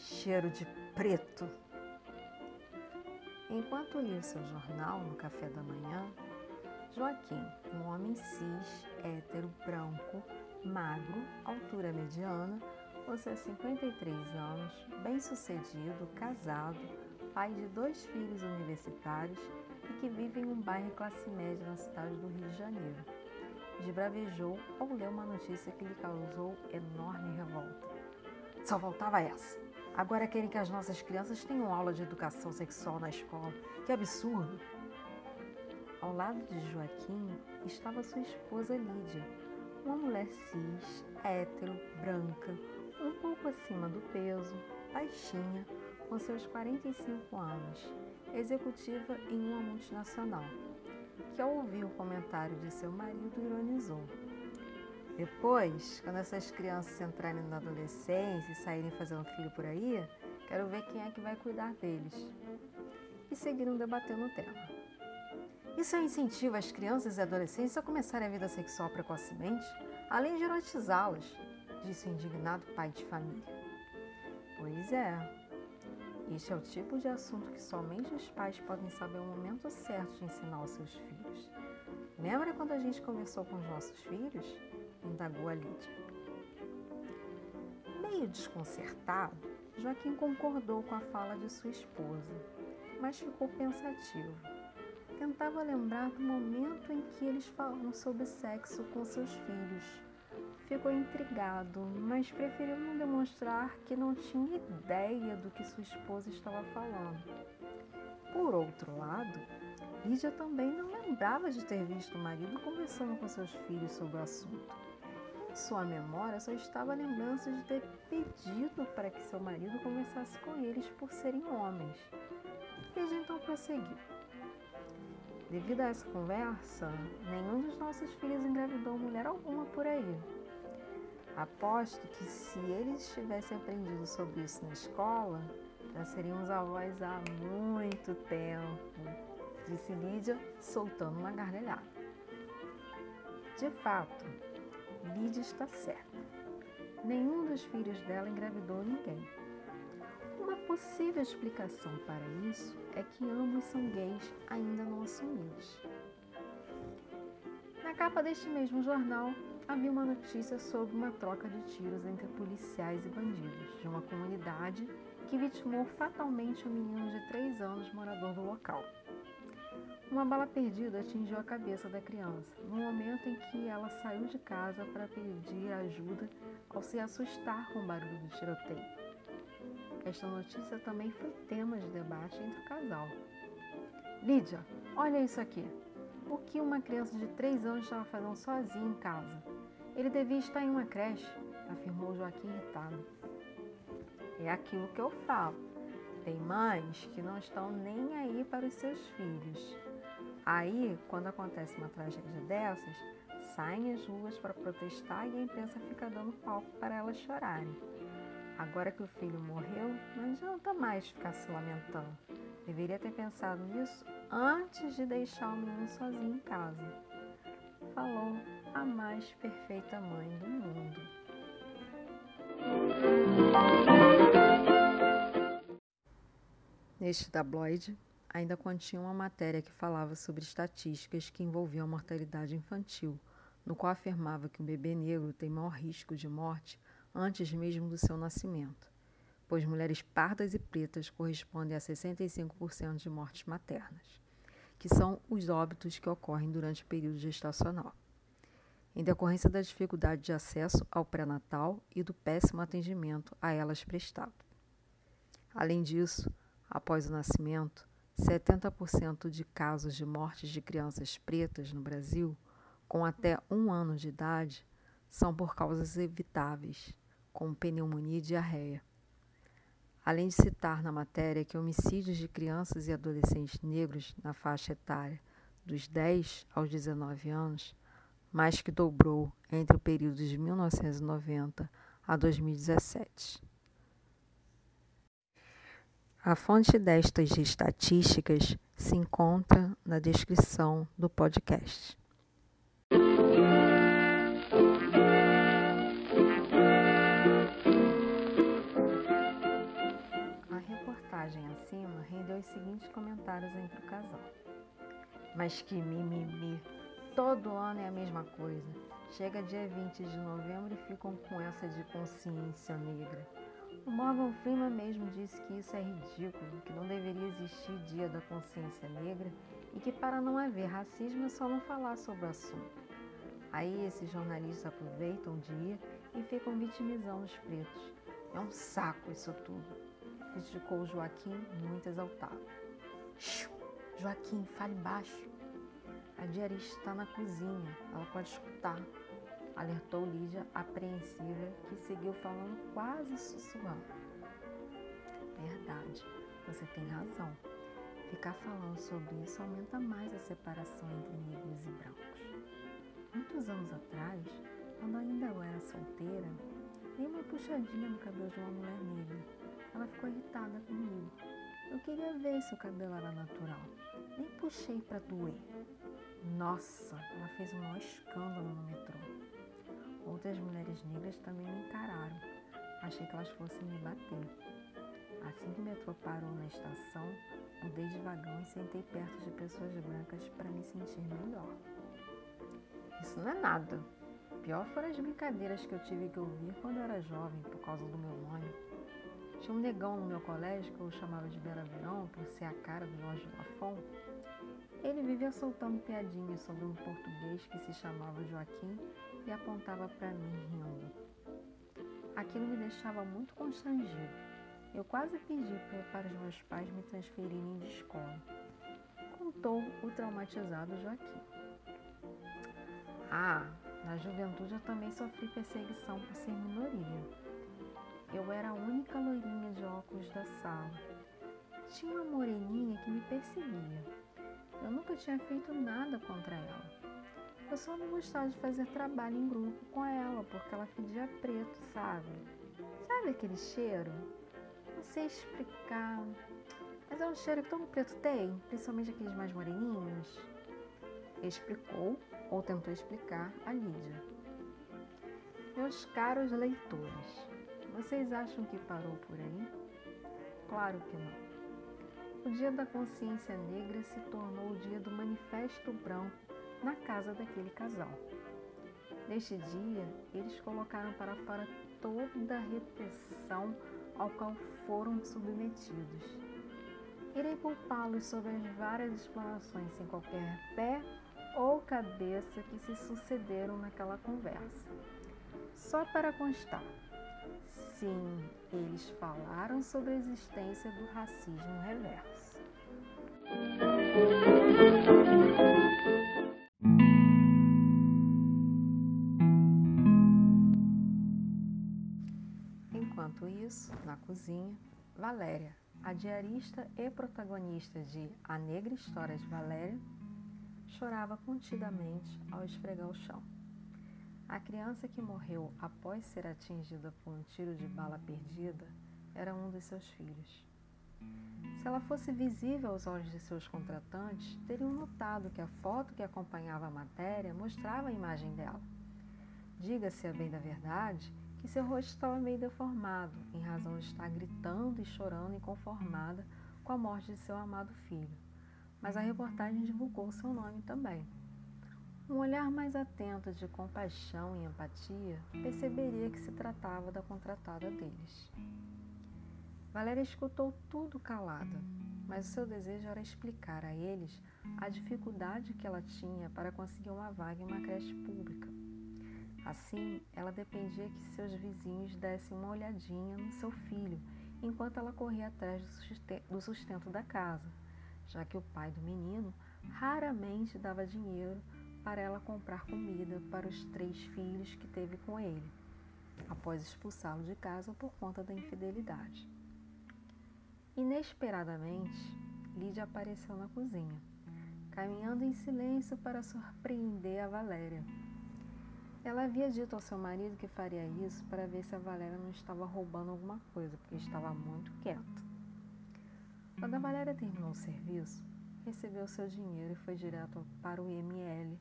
cheiro de preto. Enquanto lia seu jornal no café da manhã, Joaquim, um homem cis, hétero, branco, magro, altura mediana, seus 53 anos, bem-sucedido, casado, pai de dois filhos universitários e que vive em um bairro classe média na cidade do Rio de Janeiro, desbravejou ao ler uma notícia que lhe causou enorme revolta. Só faltava essa. Agora querem que as nossas crianças tenham aula de educação sexual na escola. Que absurdo! Ao lado de Joaquim estava sua esposa Lídia, uma mulher cis, hétero, branca, um pouco acima do peso, baixinha, com seus 45 anos, executiva em uma multinacional, que ao ouvir o comentário de seu marido ironizou. Depois, quando essas crianças entrarem na adolescência e saírem fazendo filho por aí, quero ver quem é que vai cuidar deles. E seguiram debatendo o tema. Isso é um incentivo às crianças e adolescentes a começarem a vida sexual precocemente, além de erotizá-las, disse o indignado pai de família. Pois é. Este é o tipo de assunto que somente os pais podem saber o momento certo de ensinar aos seus filhos. Lembra quando a gente conversou com os nossos filhos? Indagou a Lídia. Meio desconcertado, Joaquim concordou com a fala de sua esposa, mas ficou pensativo. Tentava lembrar do momento em que eles falaram sobre sexo com seus filhos. Ficou intrigado, mas preferiu não demonstrar que não tinha ideia do que sua esposa estava falando. Por outro lado, Lídia também não lembrava de ter visto o marido conversando com seus filhos sobre o assunto. Sua memória só estava a lembrança de ter pedido para que seu marido conversasse com eles por serem homens. Lídia então prosseguiu. Devido a essa conversa, nenhum dos nossos filhos engravidou mulher alguma por aí. Aposto que se eles tivessem aprendido sobre isso na escola, já seríamos avós há muito tempo, disse Lídia, soltando uma gargalhada. De fato, Lídia está certa. Nenhum dos filhos dela engravidou ninguém. Uma possível explicação para isso é que ambos são gays ainda não assumidos. Na capa deste mesmo jornal havia uma notícia sobre uma troca de tiros entre policiais e bandidos de uma comunidade que vitimou fatalmente um menino de 3 anos morador do local. Uma bala perdida atingiu a cabeça da criança, no momento em que ela saiu de casa para pedir ajuda ao se assustar com o barulho do tiroteio. Esta notícia também foi tema de debate entre o casal. Lídia, olha isso aqui. O que uma criança de 3 anos estava fazendo sozinha em casa? Ele devia estar em uma creche, afirmou Joaquim irritado. É aquilo que eu falo. Tem mães que não estão nem aí para os seus filhos. Aí, quando acontece uma tragédia dessas, saem às ruas para protestar e a imprensa fica dando palco para elas chorarem. Agora que o filho morreu, não adianta mais ficar se lamentando. Deveria ter pensado nisso antes de deixar o menino sozinho em casa. Falou a mais perfeita mãe do mundo. Neste tabloide, ainda continha uma matéria que falava sobre estatísticas que envolviam a mortalidade infantil, no qual afirmava que um bebê negro tem maior risco de morte antes mesmo do seu nascimento, pois mulheres pardas e pretas correspondem a 65% de mortes maternas, que são os óbitos que ocorrem durante o período gestacional, em decorrência da dificuldade de acesso ao pré-natal e do péssimo atendimento a elas prestado. Além disso, após o nascimento, 70% de casos de mortes de crianças pretas no Brasil, com até um ano de idade, são por causas evitáveis, como pneumonia e diarreia. Além de citar na matéria que homicídios de crianças e adolescentes negros na faixa etária dos 10 aos 19 anos mais que dobrou entre o período de 1990 a 2017. A fonte destas estatísticas se encontra na descrição do podcast. leu os seguintes comentários entre o casal. Mas que mimimi! Todo ano é a mesma coisa. Chega dia 20 de novembro e ficam com essa de consciência negra. O Morgan Freeman mesmo disse que isso é ridículo, que não deveria existir dia da consciência negra e que para não haver racismo é só não falar sobre o assunto. Aí esses jornalistas aproveitam o dia e ficam vitimizando os pretos. É um saco isso tudo criticou Joaquim, muito exaltado. Joaquim, fale baixo. A diarista está na cozinha, ela pode escutar, alertou Lídia, apreensiva, que seguiu falando quase sussurrando. Verdade, você tem razão. Ficar falando sobre isso aumenta mais a separação entre negros e brancos. Muitos anos atrás, quando ainda eu era solteira, dei uma puxadinha no cabelo de uma mulher negra ela ficou irritada comigo. Eu queria ver se o cabelo era natural. Nem puxei para doer. Nossa, ela fez um maior escândalo no metrô. Outras mulheres negras também me encararam. Achei que elas fossem me bater. Assim que o metrô parou na estação, mudei de vagão e sentei perto de pessoas brancas para me sentir melhor. Isso não é nada. Pior foram as brincadeiras que eu tive que ouvir quando eu era jovem por causa do meu nome. Tinha um negão no meu colégio que eu chamava de Bela Verão, por ser a cara do Jorge Lafon. Ele vivia soltando piadinhas sobre um português que se chamava Joaquim e apontava para mim rindo. Aquilo me deixava muito constrangido. Eu quase pedi para os meus pais me transferirem de escola. Contou o traumatizado Joaquim. Ah, na juventude eu também sofri perseguição por ser minoria. Eu era a única loirinha de óculos da sala. Tinha uma moreninha que me perseguia. Eu nunca tinha feito nada contra ela. Eu só não gostava de fazer trabalho em grupo com ela, porque ela fedia preto, sabe? Sabe aquele cheiro? Não sei explicar. Mas é um cheiro que todo preto tem, principalmente aqueles mais moreninhos. Explicou, ou tentou explicar, a Lídia. Meus caros leitores, vocês acham que parou por aí? Claro que não. O Dia da Consciência Negra se tornou o dia do Manifesto Branco na casa daquele casal. Neste dia, eles colocaram para fora toda a repressão ao qual foram submetidos. Irei poupá-los sobre as várias explanações sem qualquer pé ou cabeça que se sucederam naquela conversa. Só para constar, Sim, eles falaram sobre a existência do racismo reverso. Na cozinha, Valéria, a diarista e protagonista de A Negra História de Valéria, chorava contidamente ao esfregar o chão. A criança que morreu após ser atingida por um tiro de bala perdida era um dos seus filhos. Se ela fosse visível aos olhos de seus contratantes, teriam notado que a foto que acompanhava a matéria mostrava a imagem dela. Diga-se a bem da verdade que seu rosto estava meio deformado, em razão de estar gritando e chorando inconformada com a morte de seu amado filho. Mas a reportagem divulgou seu nome também. Um olhar mais atento de compaixão e empatia perceberia que se tratava da contratada deles. Valéria escutou tudo calada, mas o seu desejo era explicar a eles a dificuldade que ela tinha para conseguir uma vaga em uma creche pública. Assim, ela dependia que seus vizinhos dessem uma olhadinha no seu filho enquanto ela corria atrás do sustento da casa, já que o pai do menino raramente dava dinheiro para ela comprar comida para os três filhos que teve com ele, após expulsá-lo de casa por conta da infidelidade. Inesperadamente, Lídia apareceu na cozinha, caminhando em silêncio para surpreender a Valéria. Ela havia dito ao seu marido que faria isso para ver se a Valéria não estava roubando alguma coisa, porque estava muito quieta. Quando a Valéria terminou o serviço, recebeu seu dinheiro e foi direto para o IML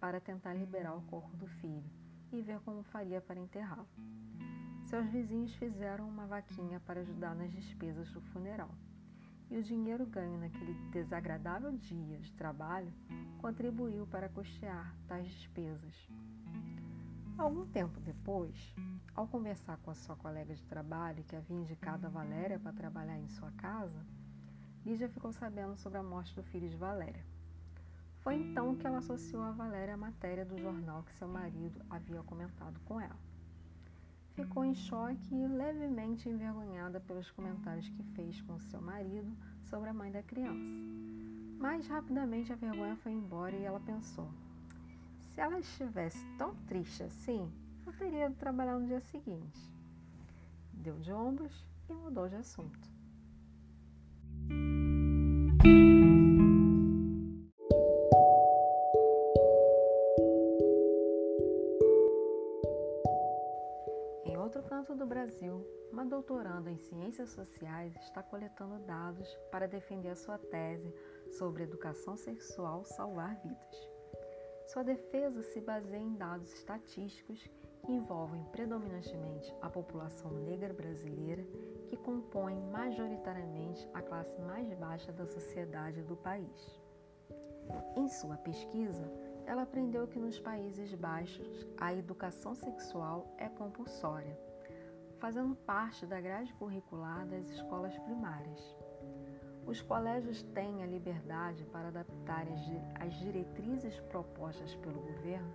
para tentar liberar o corpo do filho e ver como faria para enterrá-lo. Seus vizinhos fizeram uma vaquinha para ajudar nas despesas do funeral. e o dinheiro ganho naquele desagradável dia de trabalho contribuiu para custear tais despesas. Algum tempo depois, ao conversar com a sua colega de trabalho que havia indicado a Valéria para trabalhar em sua casa, Lídia ficou sabendo sobre a morte do filho de Valéria. Foi então que ela associou a Valéria à matéria do jornal que seu marido havia comentado com ela. Ficou em choque e levemente envergonhada pelos comentários que fez com seu marido sobre a mãe da criança. Mas rapidamente a vergonha foi embora e ela pensou: se ela estivesse tão triste assim, eu teria de trabalhar no dia seguinte. Deu de ombros e mudou de assunto. Em outro canto do Brasil, uma doutoranda em ciências sociais está coletando dados para defender a sua tese sobre educação sexual salvar vidas. Sua defesa se baseia em dados estatísticos que envolvem predominantemente a população negra brasileira, que compõe majoritariamente a classe mais baixa da sociedade do país. Em sua pesquisa, ela aprendeu que nos Países Baixos a educação sexual é compulsória, fazendo parte da grade curricular das escolas primárias. Os colégios têm a liberdade para adaptar as diretrizes propostas pelo governo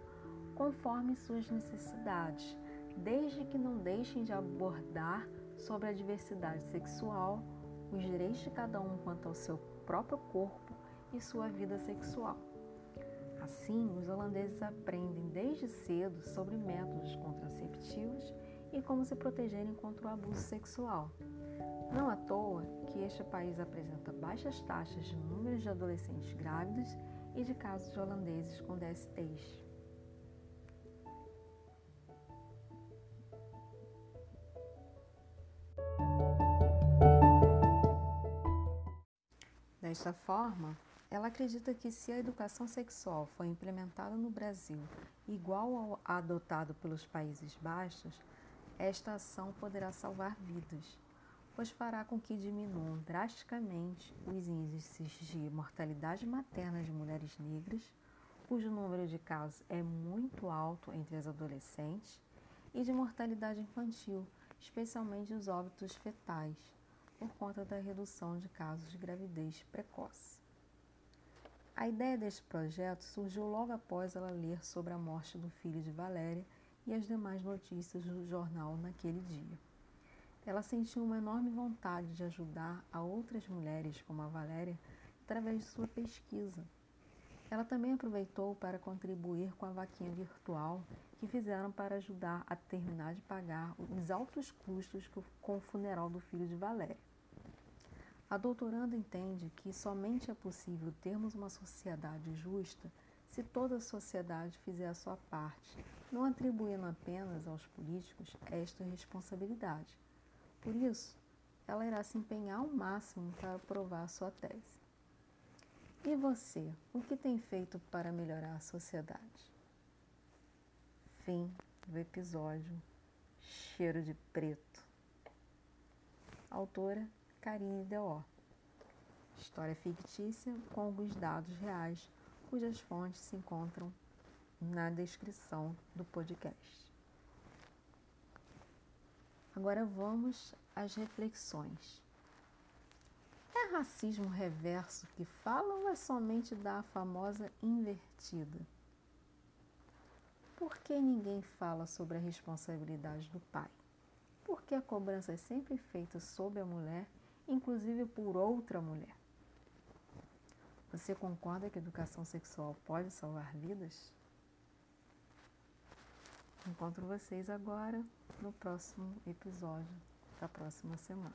conforme suas necessidades, desde que não deixem de abordar sobre a diversidade sexual, os direitos de cada um quanto ao seu próprio corpo e sua vida sexual. Assim, os holandeses aprendem desde cedo sobre métodos contraceptivos e como se protegerem contra o abuso sexual. Não à toa que este país apresenta baixas taxas de números de adolescentes grávidos e de casos de holandeses com DSTs. Desta forma, ela acredita que se a educação sexual for implementada no Brasil igual ao adotado pelos Países Baixos, esta ação poderá salvar vidas pois fará com que diminuam drasticamente os índices de mortalidade materna de mulheres negras, cujo número de casos é muito alto entre as adolescentes, e de mortalidade infantil, especialmente os óbitos fetais, por conta da redução de casos de gravidez precoce. A ideia deste projeto surgiu logo após ela ler sobre a morte do filho de Valéria e as demais notícias do jornal naquele dia. Ela sentiu uma enorme vontade de ajudar a outras mulheres como a Valéria através de sua pesquisa. Ela também aproveitou para contribuir com a vaquinha virtual que fizeram para ajudar a terminar de pagar os altos custos com o funeral do filho de Valéria. A doutoranda entende que somente é possível termos uma sociedade justa se toda a sociedade fizer a sua parte, não atribuindo apenas aos políticos esta responsabilidade, por isso, ela irá se empenhar ao máximo para provar sua tese. E você, o que tem feito para melhorar a sociedade? Fim do episódio Cheiro de Preto. Autora Karine Deó. História fictícia com alguns dados reais, cujas fontes se encontram na descrição do podcast. Agora vamos às reflexões. É racismo reverso que fala ou é somente da famosa invertida? Por que ninguém fala sobre a responsabilidade do pai? Por que a cobrança é sempre feita sobre a mulher, inclusive por outra mulher? Você concorda que educação sexual pode salvar vidas? Encontro vocês agora no próximo episódio da próxima semana.